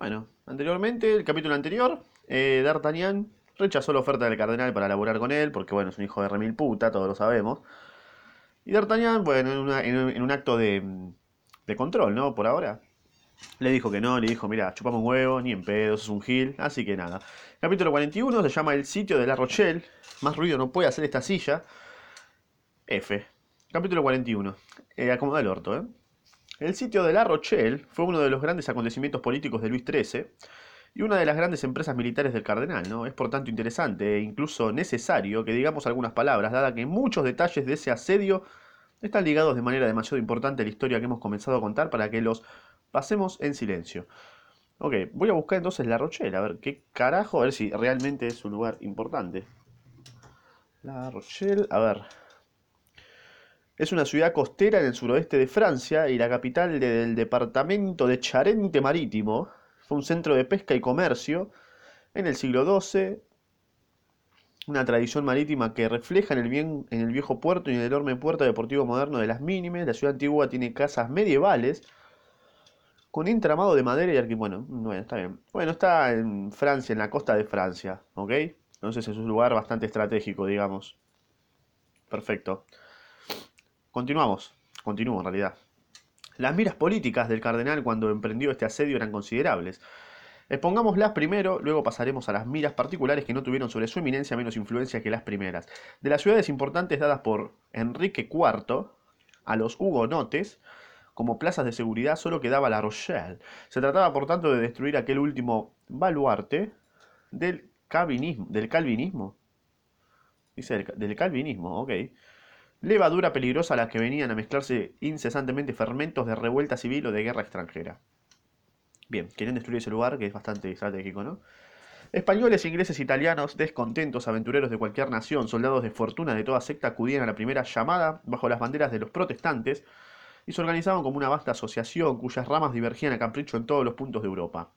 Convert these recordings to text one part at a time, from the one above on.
Bueno, anteriormente, el capítulo anterior, eh, D'Artagnan rechazó la oferta del cardenal para laburar con él, porque bueno, es un hijo de remil puta, todos lo sabemos. Y D'Artagnan, bueno, en, un acto de, de control, ¿no? Por ahora, le dijo que no, le dijo, mira, chupamos un huevo, ni en pedos, es un gil, así que nada. Capítulo 41 se llama El sitio de La Rochelle. Más ruido no puede hacer esta silla. F. Capítulo 41. Eh, acomoda el orto, ¿eh? El sitio de La Rochelle fue uno de los grandes acontecimientos políticos de Luis XIII y una de las grandes empresas militares del cardenal, ¿no? Es por tanto interesante e incluso necesario que digamos algunas palabras, dada que muchos detalles de ese asedio están ligados de manera demasiado importante a la historia que hemos comenzado a contar para que los pasemos en silencio. Ok, voy a buscar entonces La Rochelle, a ver qué carajo, a ver si realmente es un lugar importante. La Rochelle, a ver, es una ciudad costera en el suroeste de Francia y la capital del departamento de Charente Marítimo. Fue un centro de pesca y comercio en el siglo XII. Una tradición marítima que refleja en el, bien, en el viejo puerto y en el enorme puerto deportivo moderno de las Mínimes. La ciudad antigua tiene casas medievales con entramado de madera y arquitectura. Bueno, bueno, está bien. Bueno, está en Francia, en la costa de Francia, ¿ok? Entonces es un lugar bastante estratégico, digamos. Perfecto. Continuamos, continúo en realidad. Las miras políticas del cardenal cuando emprendió este asedio eran considerables. Expongámoslas primero, luego pasaremos a las miras particulares que no tuvieron sobre su eminencia menos influencia que las primeras. De las ciudades importantes dadas por Enrique IV a los hugonotes, como plazas de seguridad solo quedaba La Rochelle. Se trataba por tanto de destruir aquel último baluarte del calvinismo. Del calvinismo. Dice del calvinismo, ok levadura peligrosa a la que venían a mezclarse incesantemente fermentos de revuelta civil o de guerra extranjera. Bien, quieren destruir ese lugar que es bastante estratégico, ¿no? Españoles, ingleses, italianos, descontentos, aventureros de cualquier nación, soldados de fortuna de toda secta acudían a la primera llamada bajo las banderas de los protestantes y se organizaban como una vasta asociación cuyas ramas divergían a capricho en todos los puntos de Europa.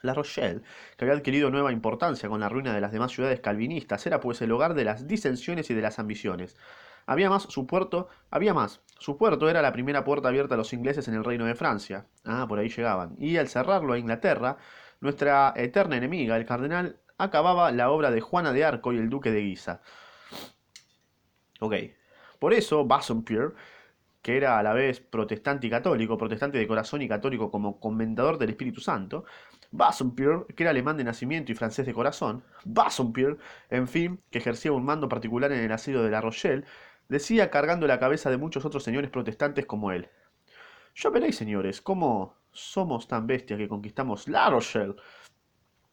La Rochelle, que había adquirido nueva importancia con la ruina de las demás ciudades calvinistas, era pues el hogar de las disensiones y de las ambiciones. Había más, su puerto, había más. Su puerto era la primera puerta abierta a los ingleses en el reino de Francia. Ah, por ahí llegaban. Y al cerrarlo a Inglaterra, nuestra eterna enemiga, el cardenal, acababa la obra de Juana de Arco y el duque de Guisa. Ok. Por eso, Bassompierre, que era a la vez protestante y católico, protestante de corazón y católico como comentador del Espíritu Santo, Bassompierre, que era alemán de nacimiento y francés de corazón, Bassompierre, en fin, que ejercía un mando particular en el asedio de La Rochelle, decía cargando la cabeza de muchos otros señores protestantes como él. Ya veréis, señores, cómo somos tan bestias que conquistamos La Rochelle.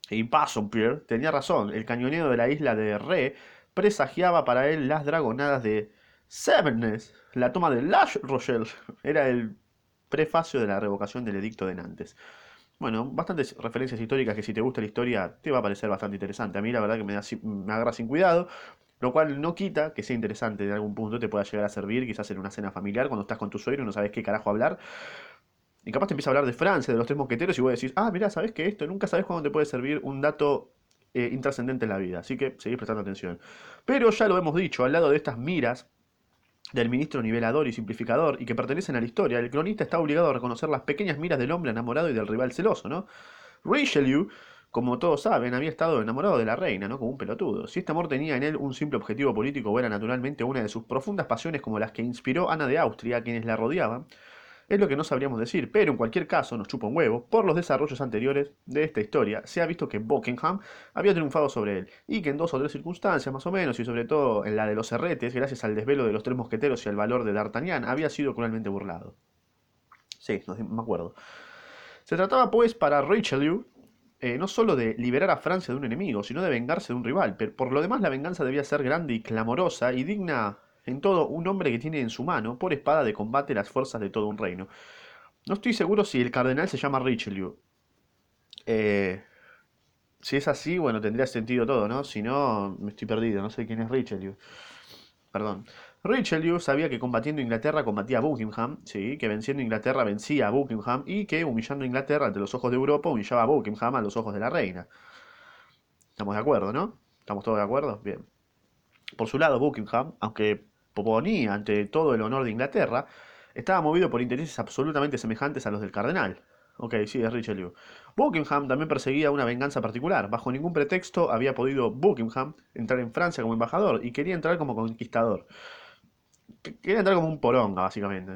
Y Bassompierre tenía razón, el cañoneo de la isla de Ré presagiaba para él las dragonadas de Severness. La toma de La Rochelle era el prefacio de la revocación del edicto de Nantes. Bueno, bastantes referencias históricas que si te gusta la historia te va a parecer bastante interesante. A mí la verdad que me, me agarra sin cuidado, lo cual no quita que sea interesante en algún punto, te pueda llegar a servir, quizás en una cena familiar, cuando estás con tu suegro y no sabes qué carajo hablar. Y capaz te empieza a hablar de Francia, de los tres mosqueteros, y vos decís, ah, mira, ¿sabes qué? Esto nunca sabes cuándo te puede servir un dato eh, intrascendente en la vida. Así que seguís prestando atención. Pero ya lo hemos dicho, al lado de estas miras del ministro nivelador y simplificador y que pertenecen a la historia, el cronista está obligado a reconocer las pequeñas miras del hombre enamorado y del rival celoso, ¿no? Richelieu como todos saben, había estado enamorado de la reina, ¿no? Como un pelotudo. Si este amor tenía en él un simple objetivo político o era naturalmente una de sus profundas pasiones como las que inspiró Ana de Austria a quienes la rodeaban, es lo que no sabríamos decir, pero en cualquier caso nos chupa un huevo, por los desarrollos anteriores de esta historia, se ha visto que Buckingham había triunfado sobre él, y que en dos o tres circunstancias más o menos, y sobre todo en la de los herretes, gracias al desvelo de los tres mosqueteros y al valor de D'Artagnan, había sido cruelmente burlado. Sí, me acuerdo. Se trataba pues para Richelieu eh, no solo de liberar a Francia de un enemigo, sino de vengarse de un rival. Pero por lo demás la venganza debía ser grande y clamorosa y digna en todo un hombre que tiene en su mano, por espada de combate, las fuerzas de todo un reino. No estoy seguro si el cardenal se llama Richelieu. Eh, si es así, bueno, tendría sentido todo, ¿no? Si no, me estoy perdido, no sé quién es Richelieu. Perdón. Richelieu sabía que combatiendo Inglaterra combatía a Buckingham, ¿sí? que venciendo Inglaterra vencía a Buckingham y que humillando a Inglaterra ante los ojos de Europa humillaba a Buckingham a los ojos de la reina. Estamos de acuerdo, ¿no? ¿Estamos todos de acuerdo? Bien. Por su lado, Buckingham, aunque proponía ante todo el honor de Inglaterra, estaba movido por intereses absolutamente semejantes a los del cardenal. Ok, sí, es Richelieu. Buckingham también perseguía una venganza particular. Bajo ningún pretexto había podido Buckingham entrar en Francia como embajador y quería entrar como conquistador. Quería entrar como un poronga, básicamente.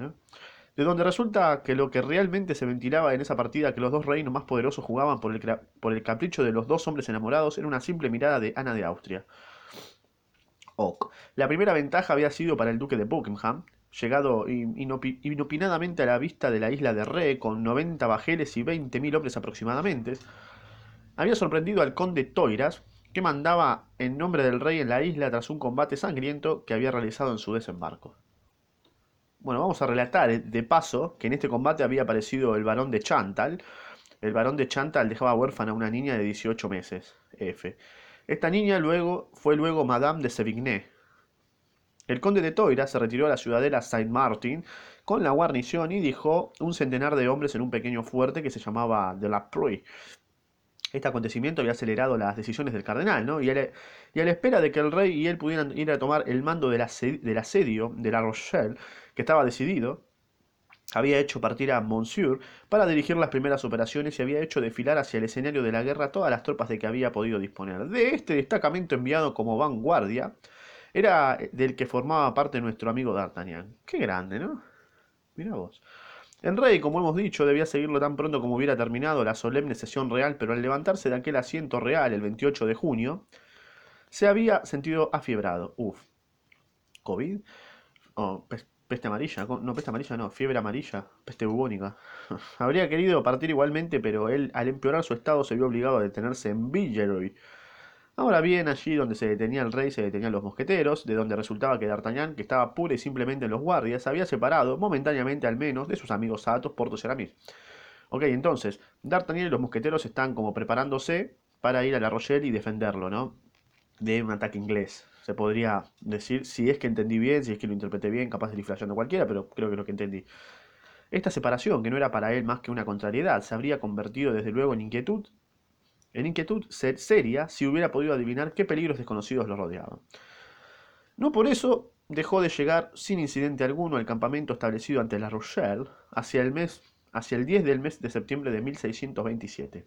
De donde resulta que lo que realmente se ventilaba en esa partida que los dos reinos más poderosos jugaban por el, por el capricho de los dos hombres enamorados era una simple mirada de Ana de Austria. Ok. La primera ventaja había sido para el duque de Buckingham, llegado inopinadamente a la vista de la isla de Re, con 90 bajeles y 20.000 hombres aproximadamente, había sorprendido al conde Toiras, que mandaba en nombre del rey en la isla tras un combate sangriento que había realizado en su desembarco. Bueno, vamos a relatar eh, de paso que en este combate había aparecido el varón de Chantal. El varón de Chantal dejaba huérfana a una niña de 18 meses, F. Esta niña luego fue luego Madame de Sévigné, el conde de Toira se retiró a la ciudadela Saint-Martin con la guarnición y dejó un centenar de hombres en un pequeño fuerte que se llamaba de la Pruy. Este acontecimiento había acelerado las decisiones del cardenal, ¿no? Y a, la, espera de que el rey y él pudieran ir a tomar el mando del, asedio de La Rochelle, que estaba decidido, había hecho partir a Monsieur para dirigir las primeras operaciones y había hecho desfilar hacia el escenario de la guerra todas las tropas de que había podido disponer. De este destacamento enviado como vanguardia, era del que formaba parte nuestro amigo D'Artagnan. Qué grande, ¿no? Mira vos. El rey, como hemos dicho, debía seguirlo tan pronto como hubiera terminado la solemne sesión real, pero al levantarse de aquel asiento real el 28 de junio, se había sentido afiebrado. Uf. ¿COVID? ¿O peste amarilla? No, peste amarilla no, fiebre amarilla, peste bubónica. Habría querido partir igualmente, pero él, al empeorar su estado, se vio obligado a detenerse en Villeroy Ahora bien, allí donde se detenía el rey se detenían los mosqueteros, de donde resultaba que D'Artagnan, que estaba pura y simplemente en los guardias, había separado, momentáneamente al menos, de sus amigos Athos, Porthos y Aramis. Ok, entonces, D'Artagnan y los mosqueteros están como preparándose para ir a La Rochelle y defenderlo, ¿no? De un ataque inglés. Se podría decir, si es que entendí bien, si es que lo interpreté bien, capaz de inflación de cualquiera, pero creo que es lo que entendí. Esta separación, que no era para él más que una contrariedad, se habría convertido desde luego en inquietud en inquietud seria si hubiera podido adivinar qué peligros desconocidos lo rodeaban. No por eso dejó de llegar sin incidente alguno al campamento establecido ante La Rochelle hacia el, mes, hacia el 10 del mes de septiembre de 1627.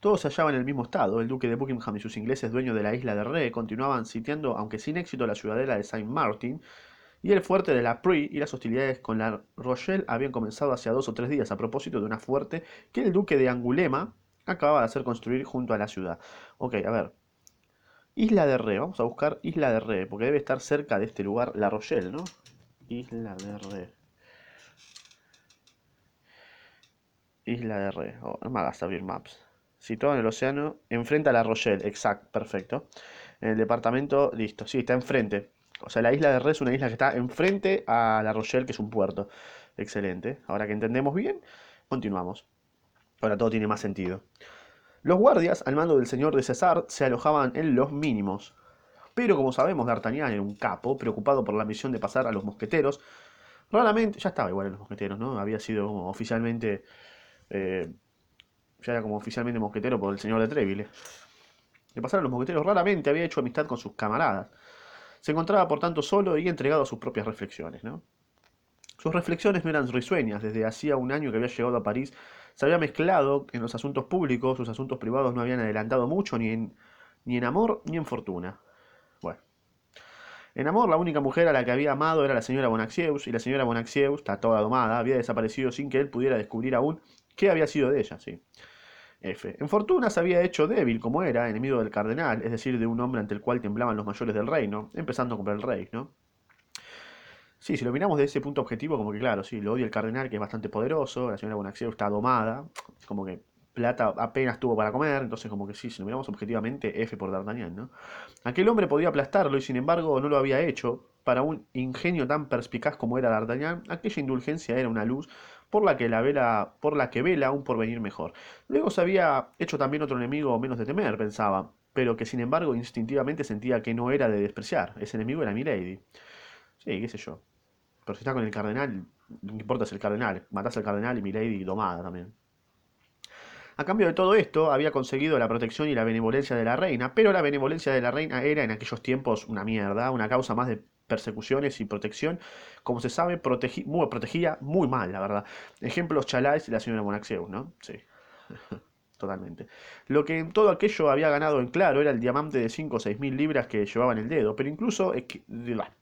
Todos se hallaban en el mismo estado. El duque de Buckingham y sus ingleses dueños de la isla de Ré continuaban sitiando, aunque sin éxito, la ciudadela de Saint Martin y el fuerte de la Prix y las hostilidades con la Rochelle habían comenzado hace dos o tres días a propósito de una fuerte que el duque de Angulema acaba de hacer construir junto a la ciudad. Ok, a ver. Isla de Re, vamos a buscar Isla de Re, porque debe estar cerca de este lugar, La Rochelle, ¿no? Isla de Re. Isla de Re, oh, no me hagas abrir maps. Situado en el océano, enfrente a La Rochelle, exacto, perfecto. En el departamento, listo, sí, está enfrente. O sea, la isla de Re es una isla que está enfrente a La Rochelle, que es un puerto. Excelente. Ahora que entendemos bien, continuamos. Ahora todo tiene más sentido. Los guardias, al mando del señor de César, se alojaban en los mínimos. Pero como sabemos, D'Artagnan era un capo, preocupado por la misión de pasar a los mosqueteros. Raramente, ya estaba igual en los mosqueteros, ¿no? Había sido como oficialmente. Eh, ya era como oficialmente mosquetero por el señor de Treville. De pasar a los mosqueteros, raramente había hecho amistad con sus camaradas. Se encontraba por tanto solo y entregado a sus propias reflexiones, ¿no? Sus reflexiones no eran risueñas, desde hacía un año que había llegado a París se había mezclado en los asuntos públicos, sus asuntos privados no habían adelantado mucho ni en, ni en amor ni en fortuna. Bueno. En amor, la única mujer a la que había amado era la señora Bonaxieus, y la señora Bonaxieus, está toda domada, había desaparecido sin que él pudiera descubrir aún qué había sido de ella, sí. F. En fortuna se había hecho débil como era, enemigo del cardenal, es decir, de un hombre ante el cual temblaban los mayores del reino, empezando por el rey, ¿no? Sí, si lo miramos de ese punto objetivo, como que claro, sí, lo odia el cardenal, que es bastante poderoso, la señora Bonacieux está domada, como que plata apenas tuvo para comer, entonces como que sí, si lo miramos objetivamente, F por D'Artagnan, ¿no? Aquel hombre podía aplastarlo y sin embargo no lo había hecho. Para un ingenio tan perspicaz como era D'Artagnan, aquella indulgencia era una luz por la que la vela, por la que vela un porvenir mejor. Luego se había hecho también otro enemigo menos de temer, pensaba, pero que sin embargo instintivamente sentía que no era de despreciar. Ese enemigo era Milady. Sí, qué sé yo. Si está con el cardenal, que importa es el cardenal. Matás al cardenal y Milady domada también. A cambio de todo esto, había conseguido la protección y la benevolencia de la reina, pero la benevolencia de la reina era en aquellos tiempos una mierda, una causa más de persecuciones y protección, como se sabe, muy, protegía muy mal, la verdad. Ejemplos Chalais y la señora Monaxeus, ¿no? Sí. Totalmente. Lo que en todo aquello había ganado en claro era el diamante de 5 o 6 mil libras que llevaba en el dedo, pero incluso,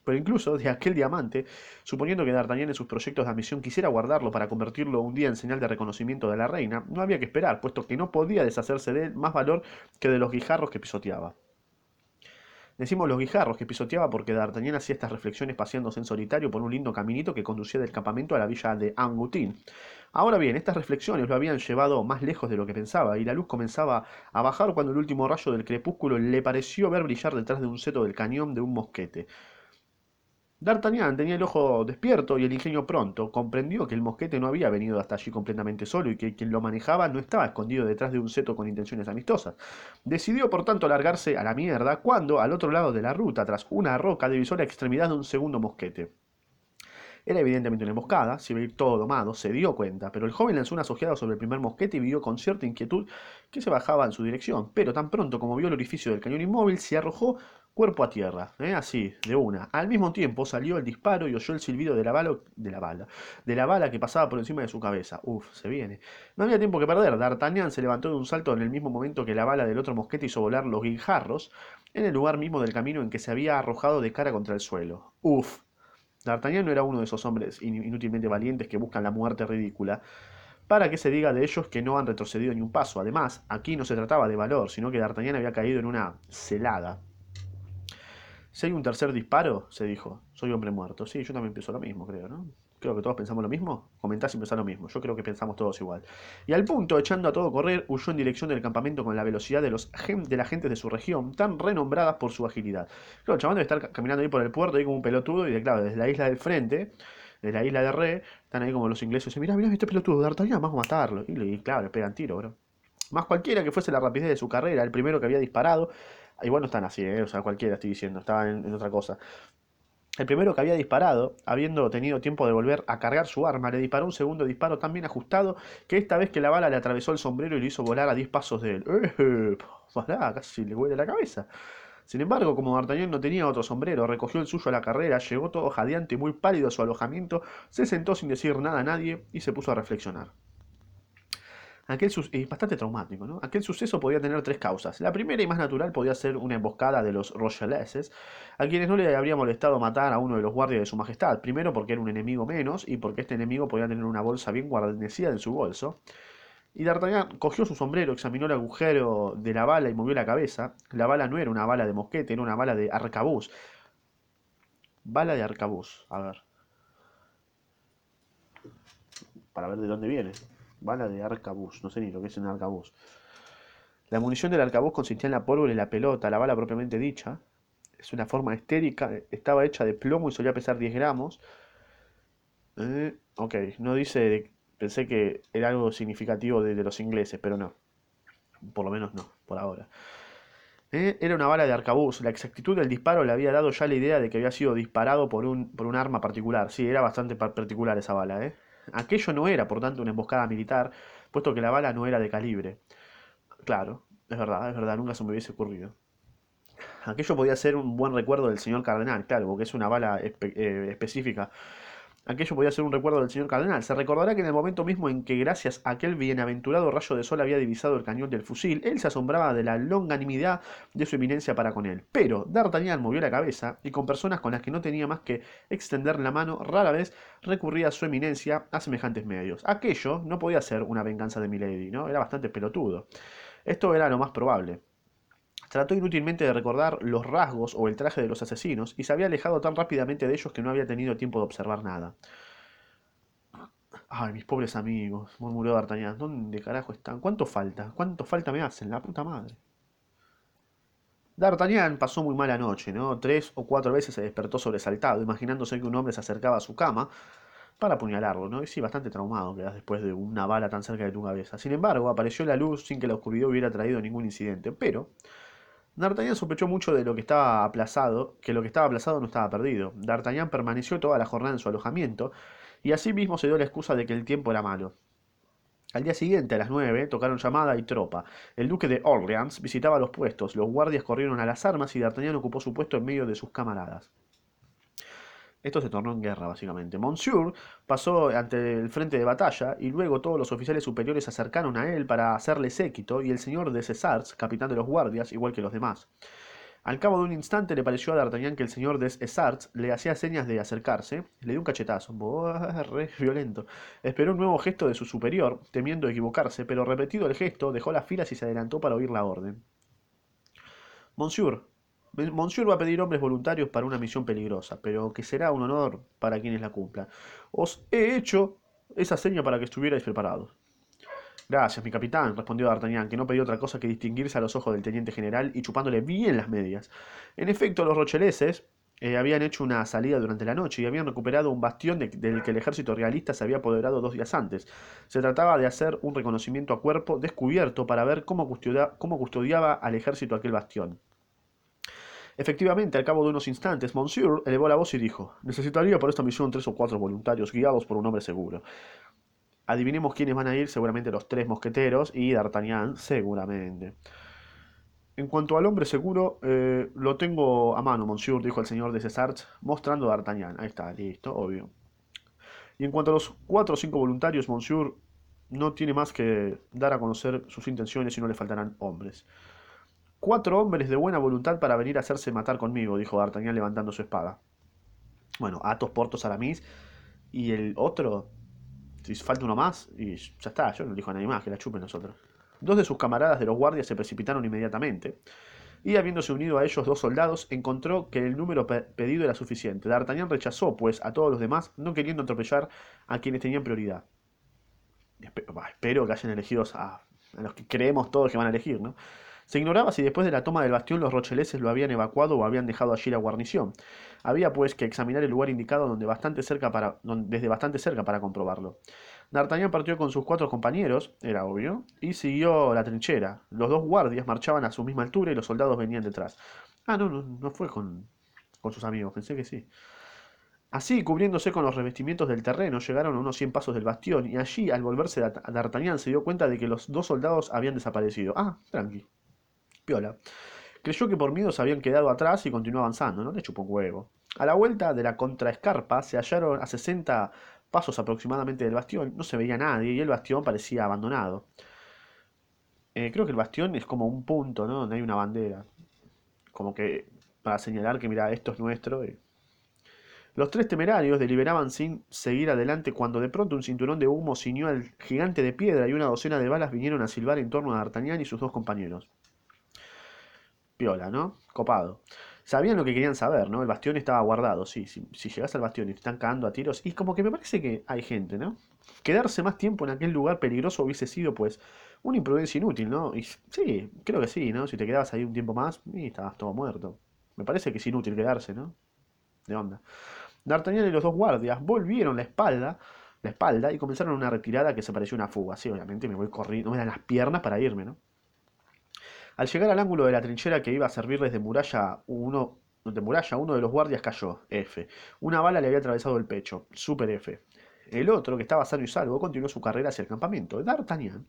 pero incluso de aquel diamante, suponiendo que D'Artagnan en sus proyectos de admisión quisiera guardarlo para convertirlo un día en señal de reconocimiento de la reina, no había que esperar, puesto que no podía deshacerse de él más valor que de los guijarros que pisoteaba. Decimos los guijarros que pisoteaba porque D'Artagnan hacía estas reflexiones paseándose en solitario por un lindo caminito que conducía del campamento a la villa de Angoutin. Ahora bien, estas reflexiones lo habían llevado más lejos de lo que pensaba, y la luz comenzaba a bajar cuando el último rayo del crepúsculo le pareció ver brillar detrás de un seto del cañón de un mosquete. D'Artagnan tenía el ojo despierto y el ingenio pronto. Comprendió que el mosquete no había venido hasta allí completamente solo y que quien lo manejaba no estaba escondido detrás de un seto con intenciones amistosas. Decidió por tanto largarse a la mierda cuando, al otro lado de la ruta, tras una roca, divisó la extremidad de un segundo mosquete. Era evidentemente una emboscada, si veía todo domado, se dio cuenta, pero el joven lanzó una ojeada sobre el primer mosquete y vio con cierta inquietud que se bajaba en su dirección, pero tan pronto como vio el orificio del cañón inmóvil, se arrojó cuerpo a tierra, ¿eh? así, de una. Al mismo tiempo salió el disparo y oyó el silbido de la bala, de la bala, de la bala que pasaba por encima de su cabeza. Uf, se viene. No había tiempo que perder. D'Artagnan se levantó de un salto en el mismo momento que la bala del otro mosquete hizo volar los guijarros en el lugar mismo del camino en que se había arrojado de cara contra el suelo. Uf, D'Artagnan no era uno de esos hombres inútilmente valientes que buscan la muerte ridícula, para que se diga de ellos que no han retrocedido ni un paso. Además, aquí no se trataba de valor, sino que D'Artagnan había caído en una celada. Si hay un tercer disparo, se dijo, soy hombre muerto. Sí, yo también pienso lo mismo, creo, ¿no? Creo que todos pensamos lo mismo. Comentás y pensás lo mismo. Yo creo que pensamos todos igual. Y al punto, echando a todo correr, huyó en dirección del campamento con la velocidad de, los de las gentes de su región, tan renombradas por su agilidad. Claro, el chabón debe estar caminando ahí por el puerto, ahí como un pelotudo, y de, claro, desde la isla del frente, desde la isla de Re, están ahí como los ingleses, y dicen, mirá, mirá, este pelotudo, D'Artagnan, vamos a matarlo. Y, y claro, le pegan tiro, bro. Más cualquiera que fuese la rapidez de su carrera, el primero que había disparado, igual no están así, ¿eh? o sea, cualquiera estoy diciendo, estaba en otra cosa. El primero que había disparado, habiendo tenido tiempo de volver a cargar su arma, le disparó un segundo disparo tan bien ajustado que esta vez que la bala le atravesó el sombrero y le hizo volar a 10 pasos de él. ¡Eh! Casi le huele la cabeza. Sin embargo, como D'Artagnan no tenía otro sombrero, recogió el suyo a la carrera, llegó todo jadeante y muy pálido a su alojamiento, se sentó sin decir nada a nadie y se puso a reflexionar. Aquel es bastante traumático, ¿no? Aquel suceso podía tener tres causas. La primera y más natural podía ser una emboscada de los Rocheleses, a quienes no le habría molestado matar a uno de los guardias de su majestad. Primero porque era un enemigo menos y porque este enemigo podía tener una bolsa bien guarnecida en su bolso. Y D'Artagnan cogió su sombrero, examinó el agujero de la bala y movió la cabeza. La bala no era una bala de mosquete, era una bala de arcabuz. Bala de arcabuz, a ver. Para ver de dónde viene. Bala de arcabuz, no sé ni lo que es un arcabuz. La munición del arcabuz consistía en la pólvora y la pelota, la bala propiamente dicha. Es una forma estérica, estaba hecha de plomo y solía pesar 10 gramos. Eh, ok, no dice, pensé que era algo significativo de, los ingleses, pero no. Por lo menos no, por ahora. Eh, era una bala de arcabuz. La exactitud del disparo le había dado ya la idea de que había sido disparado por un, por un arma particular. Sí, era bastante particular esa bala, ¿eh? Aquello no era, por tanto, una emboscada militar, puesto que la bala no era de calibre. Claro, es verdad, es verdad, nunca se me hubiese ocurrido. Aquello podía ser un buen recuerdo del señor cardenal, claro, porque es una bala eh, específica Aquello podía ser un recuerdo del señor cardenal. Se recordará que en el momento mismo en que, gracias a aquel bienaventurado rayo de sol, había divisado el cañón del fusil, él se asombraba de la longanimidad de su eminencia para con él. Pero D'Artagnan movió la cabeza y con personas con las que no tenía más que extender la mano, rara vez recurría a su eminencia a semejantes medios. Aquello no podía ser una venganza de Milady, ¿no? Era bastante pelotudo. Esto era lo más probable. Trató inútilmente de recordar los rasgos o el traje de los asesinos y se había alejado tan rápidamente de ellos que no había tenido tiempo de observar nada. Ay, mis pobres amigos, murmuró D'Artagnan. ¿Dónde carajo están? ¿Cuánto falta? ¿Cuánto falta me hacen? La puta madre. D'Artagnan pasó muy mala noche, ¿no? Tres o cuatro veces se despertó sobresaltado, imaginándose que un hombre se acercaba a su cama para apuñalarlo, ¿no? Y sí, bastante traumado quedas después de una bala tan cerca de tu cabeza. Sin embargo, apareció la luz sin que la oscuridad hubiera traído ningún incidente. Pero D'Artagnan sospechó mucho de lo que estaba aplazado, que lo que estaba aplazado no estaba perdido. D'Artagnan permaneció toda la jornada en su alojamiento, y así mismo se dio la excusa de que el tiempo era malo. Al día siguiente, a las nueve, tocaron llamada y tropa. El duque de Orleans visitaba los puestos, los guardias corrieron a las armas y D'Artagnan ocupó su puesto en medio de sus camaradas. Esto se tornó en guerra, básicamente. Monsieur pasó ante el frente de batalla y luego todos los oficiales superiores se acercaron a él para hacerle séquito y el señor de Césars, capitán de los guardias, igual que los demás. Al cabo de un instante le pareció a D'Artagnan que el señor de Essarts le hacía señas de acercarse. Le dio un cachetazo. re violento. Esperó un nuevo gesto de su superior, temiendo equivocarse, pero repetido el gesto, dejó las filas y se adelantó para oír la orden. Monsieur, Monsieur va a pedir hombres voluntarios para una misión peligrosa, pero que será un honor para quienes la cumplan. Os he hecho esa seña para que estuvierais preparados. Gracias, mi capitán, respondió D'Artagnan, que no pedía otra cosa que distinguirse a los ojos del teniente general y chupándole bien las medias. En efecto, los rocheleses eh, habían hecho una salida durante la noche y habían recuperado un bastión del que el ejército realista se había apoderado dos días antes. Se trataba de hacer un reconocimiento a cuerpo descubierto para ver cómo custodiaba al ejército aquel bastión. Efectivamente, al cabo de unos instantes, Monsieur elevó la voz y dijo, necesitaría por esta misión tres o cuatro voluntarios guiados por un hombre seguro. Adivinemos quiénes van a ir, seguramente los tres mosqueteros y D'Artagnan, seguramente. En cuanto al hombre seguro, eh, lo tengo a mano, monsieur, dijo el señor de Césars, mostrando a D'Artagnan. Ahí está, listo, obvio. Y en cuanto a los cuatro o cinco voluntarios, monsieur, no tiene más que dar a conocer sus intenciones y no le faltarán hombres. Cuatro hombres de buena voluntad para venir a hacerse matar conmigo, dijo D'Artagnan levantando su espada. Bueno, Athos, Portos, Aramis y el otro, si falta uno más, y ya está, yo no dijo a nadie más, que la chupen nosotros. Dos de sus camaradas de los guardias se precipitaron inmediatamente, y habiéndose unido a ellos dos soldados, encontró que el número pedido era suficiente. D'Artagnan rechazó, pues, a todos los demás, no queriendo atropellar a quienes tenían prioridad. Espero, que hayan elegido a los que creemos todos que van a elegir, ¿no? Se ignoraba si después de la toma del bastión los rocheleses lo habían evacuado o habían dejado allí la guarnición. Había pues que examinar el lugar indicado donde bastante cerca desde bastante cerca para comprobarlo. D'Artagnan partió con sus cuatro compañeros, era obvio, y siguió la trinchera. Los dos guardias marchaban a su misma altura y los soldados venían detrás. Ah, no, no, no fue con, con sus amigos, pensé que sí. Así, cubriéndose con los revestimientos del terreno, llegaron a unos cien pasos del bastión, y allí, al volverse D'Artagnan, se dio cuenta de que los dos soldados habían desaparecido. Ah, tranqui. Creyó que por miedo se habían quedado atrás y continuó avanzando, no le chupó un huevo. A la vuelta de la contraescarpa se hallaron a 60 pasos aproximadamente del bastión, no se veía nadie y el bastión parecía abandonado. Eh, creo que el bastión es como un punto, ¿no? Donde hay una bandera. Como que para señalar que, mira, esto es nuestro. Los tres temerarios deliberaban sin seguir adelante cuando de pronto un cinturón de humo ciñó al gigante de piedra y una docena de balas vinieron a silbar en torno a D'Artagnan y sus dos compañeros piola, ¿no? Copado. Sabían lo que querían saber, ¿no? El bastión estaba guardado, sí. Si, si llegas al bastión y te están cagando a tiros, y como que me parece que hay gente, ¿no? Quedarse más tiempo en aquel lugar peligroso hubiese sido, pues, una imprudencia inútil, ¿no? Y sí, creo que sí, ¿no? Si te quedabas ahí un tiempo más, estabas todo muerto. Me parece que es inútil quedarse, ¿no? De onda. D'Artagnan y los dos guardias volvieron la espalda, la espalda y comenzaron una retirada que se pareció una fuga. Sí, obviamente me voy corriendo, me dan las piernas para irme, ¿no? Al llegar al ángulo de la trinchera que iba a servirles de muralla uno, de muralla, uno de los guardias cayó, F. Una bala le había atravesado el pecho, super F. El otro, que estaba sano y salvo, continuó su carrera hacia el campamento. D'Artagnan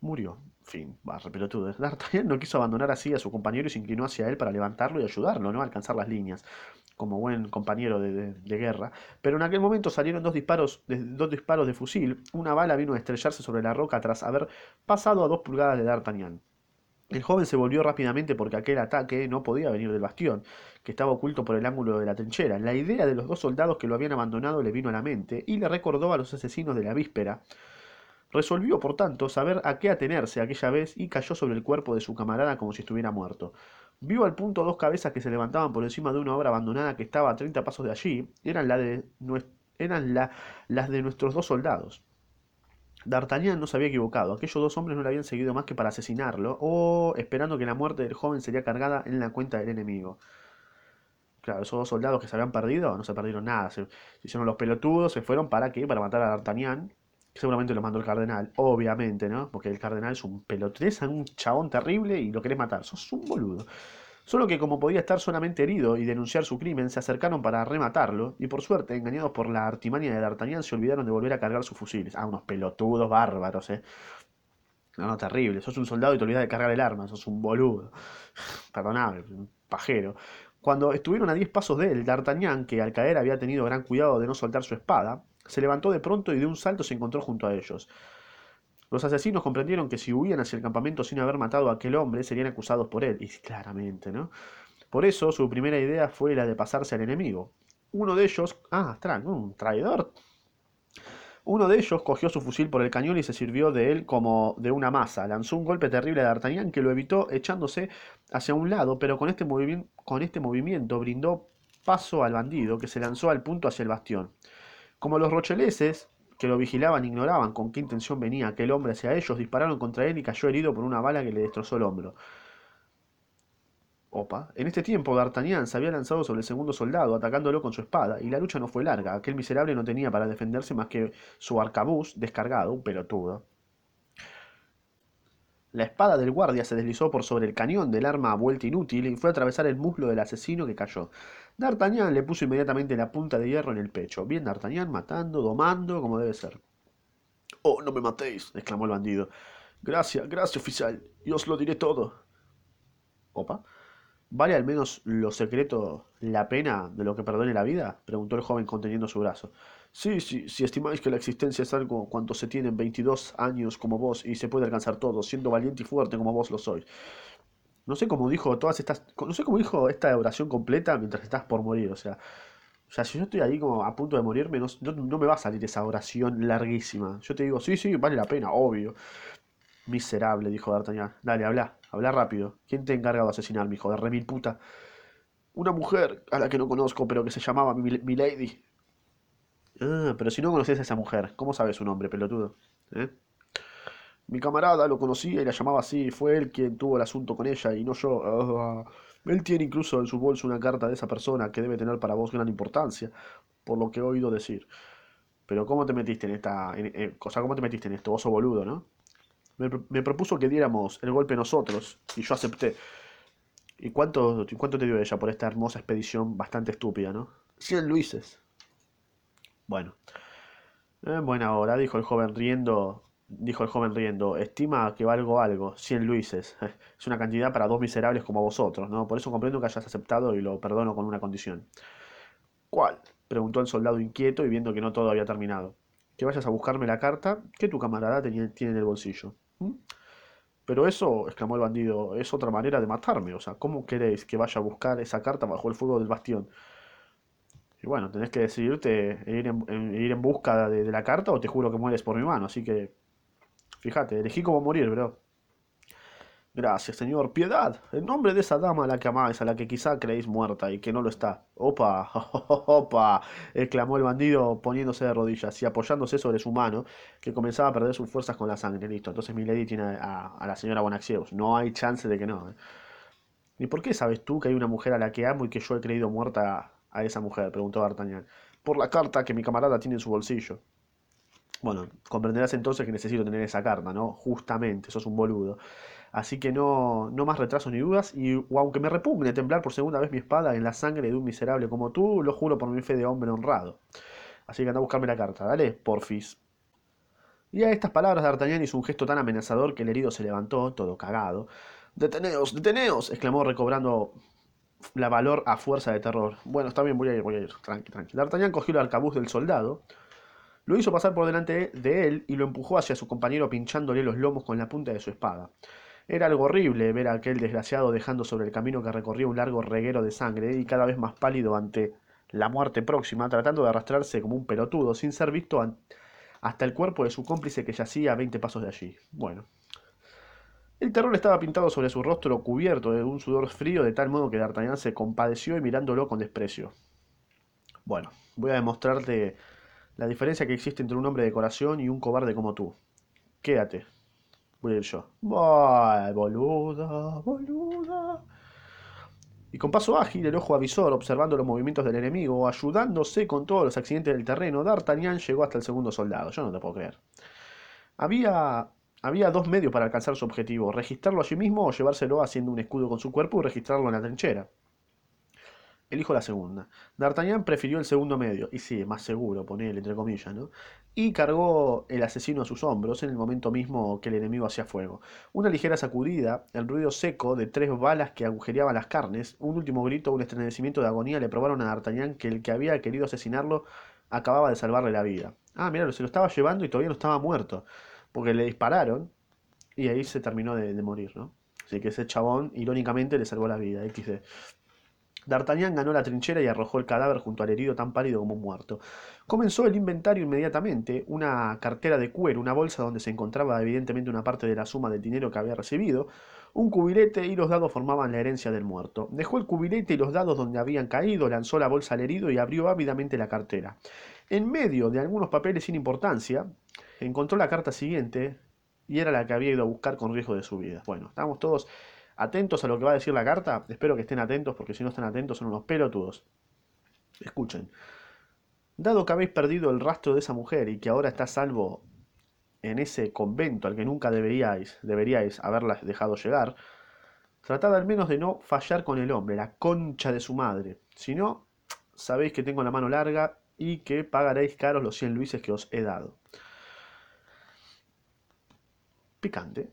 murió. Fin, va, pelotudo. D'Artagnan no quiso abandonar así a su compañero y se inclinó hacia él para levantarlo y ayudarlo, ¿no? A alcanzar las líneas, como buen compañero de, guerra. Pero en aquel momento salieron dos disparos, de, dos disparos de fusil. Una bala vino a estrellarse sobre la roca tras haber pasado a dos pulgadas de D'Artagnan. El joven se volvió rápidamente porque aquel ataque no podía venir del bastión, que estaba oculto por el ángulo de la trinchera. La idea de los dos soldados que lo habían abandonado le vino a la mente y le recordó a los asesinos de la víspera. Resolvió, por tanto, saber a qué atenerse aquella vez y cayó sobre el cuerpo de su camarada como si estuviera muerto. Vio al punto dos cabezas que se levantaban por encima de una obra abandonada que estaba a treinta pasos de allí. Eran, la de, eran las de nuestros dos soldados. D'Artagnan no se había equivocado. Aquellos dos hombres no le habían seguido más que para asesinarlo, o esperando que la muerte del joven sería cargada en la cuenta del enemigo. Claro, esos dos soldados que se habían perdido, no se perdieron nada. Se, hicieron los pelotudos, se fueron para qué? Para matar a D'Artagnan. Seguramente lo mandó el cardenal, obviamente, ¿no? Porque el cardenal es un pelotudo, un chabón terrible y lo querés matar. Sos un boludo. Solo que como podía estar solamente herido y denunciar su crimen, se acercaron para rematarlo, y por suerte, engañados por la artimaña de D'Artagnan, se olvidaron de volver a cargar sus fusiles. Ah, unos pelotudos bárbaros, eh. No, no, terrible. Sos un soldado y te olvidas de cargar el arma, sos un boludo. Perdonable, un pajero. Cuando estuvieron a diez pasos de él, D'Artagnan, que al caer había tenido gran cuidado de no soltar su espada, se levantó de pronto y de un salto se encontró junto a ellos. Los asesinos comprendieron que si huían hacia el campamento sin haber matado a aquel hombre, serían acusados por él. Y claramente, ¿no? Por eso su primera idea fue la de pasarse al enemigo. Uno de ellos... Ah, un traidor. Uno de ellos cogió su fusil por el cañón y se sirvió de él como de una masa. Lanzó un golpe terrible a D'Artagnan que lo evitó echándose hacia un lado, pero con este, con este movimiento brindó paso al bandido que se lanzó al punto hacia el bastión. Como los rocheleses que lo vigilaban ignoraban con qué intención venía aquel hombre hacia ellos, dispararon contra él y cayó herido por una bala que le destrozó el hombro. Opa. En este tiempo, D'Artagnan se había lanzado sobre el segundo soldado, atacándolo con su espada, y la lucha no fue larga. Aquel miserable no tenía para defenderse más que su arcabuz descargado, un pelotudo. La espada del guardia se deslizó por sobre el cañón del arma a vuelta inútil y fue a atravesar el muslo del asesino que cayó. D'Artagnan le puso inmediatamente la punta de hierro en el pecho. Bien D'Artagnan, matando, domando, como debe ser. Oh, no me matéis, exclamó el bandido. Gracias, gracias, oficial, y os lo diré todo. Opa. ¿Vale al menos lo secreto la pena de lo que perdone la vida? preguntó el joven conteniendo su brazo. Sí, sí, si estimáis que la existencia es algo cuanto se tiene en 22 años como vos y se puede alcanzar todo, siendo valiente y fuerte como vos lo sois. No sé cómo dijo todas estas, no sé cómo dijo esta oración completa mientras estás por morir, o sea, o sea, si yo estoy ahí como a punto de morirme, no, no me va a salir esa oración larguísima. Yo te digo, sí, sí, vale la pena, obvio. Miserable, dijo D'Artagnan. Dale, habla. Habla rápido. ¿Quién te ha encargado de asesinarme, hijo de remil puta? Una mujer a la que no conozco, pero que se llamaba Milady. Ah, pero si no conoces a esa mujer, ¿cómo sabes su nombre, pelotudo? ¿Eh? Mi camarada lo conocía y la llamaba así. Fue él quien tuvo el asunto con ella y no yo. Ah, él tiene incluso en su bolso una carta de esa persona que debe tener para vos gran importancia, por lo que he oído decir. Pero ¿cómo te metiste en esta cosa? ¿Cómo te metiste en esto? Oso boludo, ¿no? Me, propuso que diéramos el golpe nosotros y yo acepté. ¿Y cuánto, cuánto te dio ella por esta hermosa expedición bastante estúpida, no? Cien luises. Bueno. En buena hora, dijo el joven riendo. Dijo el joven riendo. Estima que valgo algo. Cien luises. Es una cantidad para dos miserables como vosotros, ¿no? Por eso comprendo que hayas aceptado y lo perdono con una condición. ¿Cuál? preguntó el soldado inquieto y viendo que no todo había terminado. Que vayas a buscarme la carta que tu camarada tiene en el bolsillo. ¿Mm? Pero eso, exclamó el bandido, es otra manera de matarme. O sea, ¿cómo queréis que vaya a buscar esa carta bajo el fuego del bastión? Y bueno, tenés que decidirte e ir en, ir en busca de, de, la carta o te juro que mueres por mi mano. Así que, fíjate, elegí cómo morir, bro. Gracias, señor. Piedad. En nombre de esa dama a la que amáis, a la que quizá creéis muerta y que no lo está. Opa, opa, exclamó el bandido poniéndose de rodillas y apoyándose sobre su mano, que comenzaba a perder sus fuerzas con la sangre. Listo, entonces mi lady tiene a, la señora Bonaxieus. No hay chance de que no. ¿eh? ¿Y por qué sabes tú que hay una mujer a la que amo y que yo he creído muerta a esa mujer? preguntó D'Artagnan. Por la carta que mi camarada tiene en su bolsillo. Bueno, comprenderás entonces que necesito tener esa carta, ¿no? Justamente, sos un boludo. Así que no, no más retrasos ni dudas, y aunque me repugne temblar por segunda vez mi espada en la sangre de un miserable como tú, lo juro por mi fe de hombre honrado. Así que anda a buscarme la carta, dale, porfis. Y a estas palabras D'Artagnan hizo un gesto tan amenazador que el herido se levantó, todo cagado. ¡Deteneos! ¡Deteneos! exclamó recobrando la valor a fuerza de terror. Bueno, está bien, voy a ir, voy a ir. Tranqui, tranqui. D'Artagnan cogió el arcabuz del soldado, lo hizo pasar por delante de él y lo empujó hacia su compañero pinchándole los lomos con la punta de su espada. Era algo horrible ver a aquel desgraciado dejando sobre el camino que recorría un largo reguero de sangre y cada vez más pálido ante la muerte próxima, tratando de arrastrarse como un pelotudo, sin ser visto hasta el cuerpo de su cómplice que yacía a veinte pasos de allí. Bueno. El terror estaba pintado sobre su rostro cubierto de un sudor frío, de tal modo que D'Artagnan se compadeció y mirándolo con desprecio. Bueno, voy a demostrarte la diferencia que existe entre un hombre de corazón y un cobarde como tú. Quédate, Voy yo. Y con paso ágil, el ojo avisor, observando los movimientos del enemigo, ayudándose con todos los accidentes del terreno, D'Artagnan llegó hasta el segundo soldado. Yo no te puedo creer. Había, había dos medios para alcanzar su objetivo: registrarlo allí mismo o llevárselo haciendo un escudo con su cuerpo y registrarlo en la trinchera. Elijo la segunda. D'Artagnan prefirió el segundo medio, y sí, más seguro, ponele, entre comillas, ¿no? Y cargó el asesino a sus hombros en el momento mismo que el enemigo hacía fuego. Una ligera sacudida, el ruido seco de tres balas que agujereaban las carnes, un último grito, un estremecimiento de agonía le probaron a D'Artagnan que el que había querido asesinarlo acababa de salvarle la vida. Ah, mira, se lo estaba llevando y todavía no estaba muerto, porque le dispararon y ahí se terminó de, de morir, ¿no? Así que ese chabón, irónicamente, le salvó la vida. XD. D'Artagnan ganó la trinchera y arrojó el cadáver junto al herido tan pálido como muerto. Comenzó el inventario inmediatamente, una cartera de cuero, una bolsa donde se encontraba evidentemente una parte de la suma del dinero que había recibido, un cubilete y los dados formaban la herencia del muerto. Dejó el cubilete y los dados donde habían caído, lanzó la bolsa al herido y abrió ávidamente la cartera. En medio de algunos papeles sin importancia, encontró la carta siguiente y era la que había ido a buscar con riesgo de su vida. Bueno, estamos todos atentos a lo que va a decir la carta. Espero que estén atentos porque si no están atentos son unos pelotudos. Escuchen. Dado que habéis perdido el rastro de esa mujer y que ahora está salvo en ese convento al que nunca deberíais, deberíais haberla dejado llegar, tratad al menos de no fallar con el hombre, la concha de su madre. Si no, sabéis que tengo la mano larga y que pagaréis caros los 100 luises que os he dado. Picante.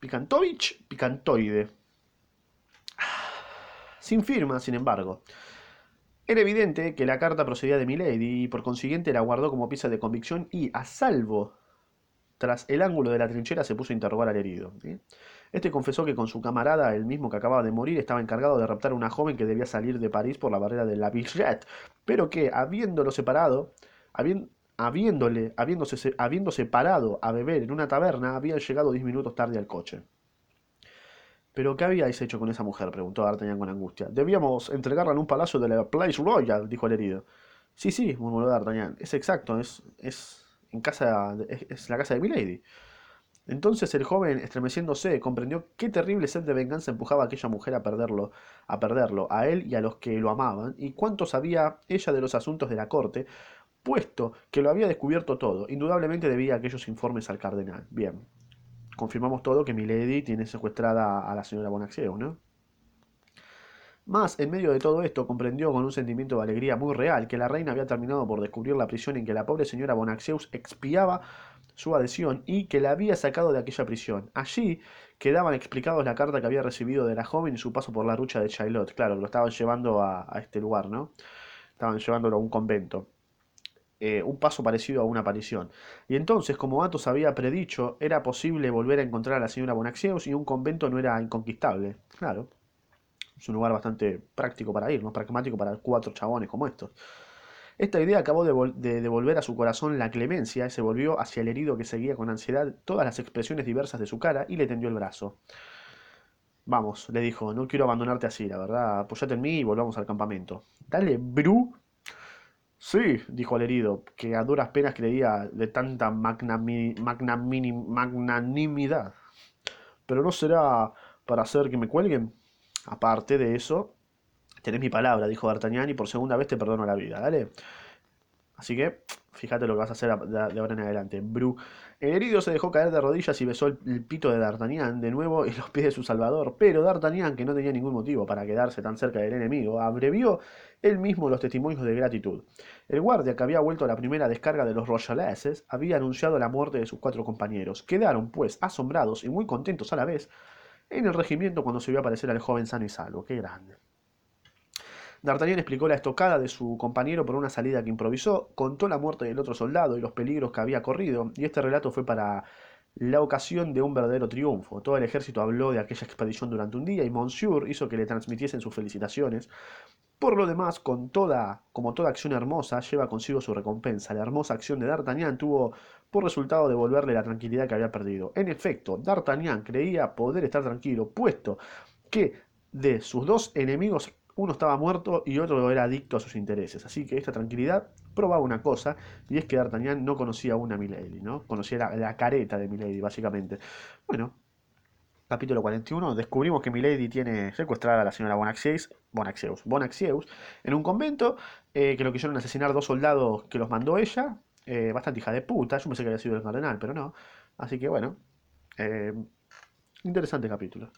Picantovich, picantoide. Sin firma, sin embargo. Era evidente que la carta procedía de Milady y por consiguiente la guardó como pieza de convicción y, a salvo, tras el ángulo de la trinchera se puso a interrogar al herido. Este confesó que con su camarada, el mismo que acababa de morir, estaba encargado de raptar a una joven que debía salir de París por la barrera de la Villette, pero que, habiéndolo separado, habiéndole, habiéndose, habiéndose parado a beber en una taberna, habían llegado diez minutos tarde al coche. ¿Pero qué habíais hecho con esa mujer? preguntó D'Artagnan con angustia. Debíamos entregarla en un palacio de la Place Royal, dijo el herido. Sí, sí, murmuró D'Artagnan. Es exacto, es, es, en casa, es, la casa de Milady. Entonces el joven, estremeciéndose, comprendió qué terrible sed de venganza empujaba a aquella mujer a perderlo, a perderlo, a él y a los que lo amaban, y cuánto sabía ella de los asuntos de la corte, puesto que lo había descubierto todo. Indudablemente debía aquellos informes al cardenal. Bien, confirmamos todo que Milady tiene secuestrada a la señora Bonacieux, ¿no? Más, en medio de todo esto, comprendió con un sentimiento de alegría muy real que la reina había terminado por descubrir la prisión en que la pobre señora Bonacieux expiaba su adhesión y que la había sacado de aquella prisión. Allí quedaban explicados la carta que había recibido de la joven y su paso por la rucha de Chaillot. Claro, lo estaban llevando a este lugar, ¿no? Estaban llevándolo a un convento. Eh, un paso parecido a una aparición. Y entonces, como Athos había predicho, era posible volver a encontrar a la señora Bonaxeus y un convento no era inconquistable. Claro. Es un lugar bastante práctico para ir, ¿no? Pragmático para cuatro chabones como estos. Esta idea acabó de, de, devolver a su corazón la clemencia y se volvió hacia el herido que seguía con ansiedad todas las expresiones diversas de su cara y le tendió el brazo. Vamos, le dijo, no quiero abandonarte así, la verdad, apoyate en mí y volvamos al campamento. Dale, Bru, Sí, dijo el herido, que a duras penas creía de tanta magnanimidad. Pero no será para hacer que me cuelguen. Aparte de eso, tenés mi palabra, dijo D'Artagnan, y por segunda vez te perdono la vida, ¿dale? Así que, fíjate lo que vas a hacer de ahora en adelante. Bru. El herido se dejó caer de rodillas y besó el, pito de D'Artagnan de nuevo y los pies de su salvador. Pero D'Artagnan, que no tenía ningún motivo para quedarse tan cerca del enemigo, abrevió él mismo los testimonios de gratitud. El guardia, que había vuelto a la primera descarga de los Rochaleses, había anunciado la muerte de sus cuatro compañeros. Quedaron, pues, asombrados y muy contentos a la vez en el regimiento cuando se vio aparecer al joven sano y salvo. ¡Qué grande! D'Artagnan explicó la estocada de su compañero por una salida que improvisó, contó la muerte del otro soldado y los peligros que había corrido, y este relato fue para la ocasión de un verdadero triunfo. Todo el ejército habló de aquella expedición durante un día y Monsieur hizo que le transmitiesen sus felicitaciones. Por lo demás, con toda, como toda acción hermosa, lleva consigo su recompensa. La hermosa acción de D'Artagnan tuvo por resultado devolverle la tranquilidad que había perdido. En efecto, D'Artagnan creía poder estar tranquilo, puesto que de sus dos enemigos uno estaba muerto y otro era adicto a sus intereses. Así que esta tranquilidad probaba una cosa, y es que D'Artagnan no conocía a Milady, ¿no? Conocía la, careta de Milady, básicamente. Bueno, capítulo 41, descubrimos que Milady tiene secuestrada a la señora Bonaxeus, Bonaxeus, Bonaxeus en un convento, eh, que lo quisieron asesinar dos soldados que los mandó ella, eh, bastante hija de puta, yo pensé que había sido el cardenal, pero no. Así que bueno, eh, interesante capítulo.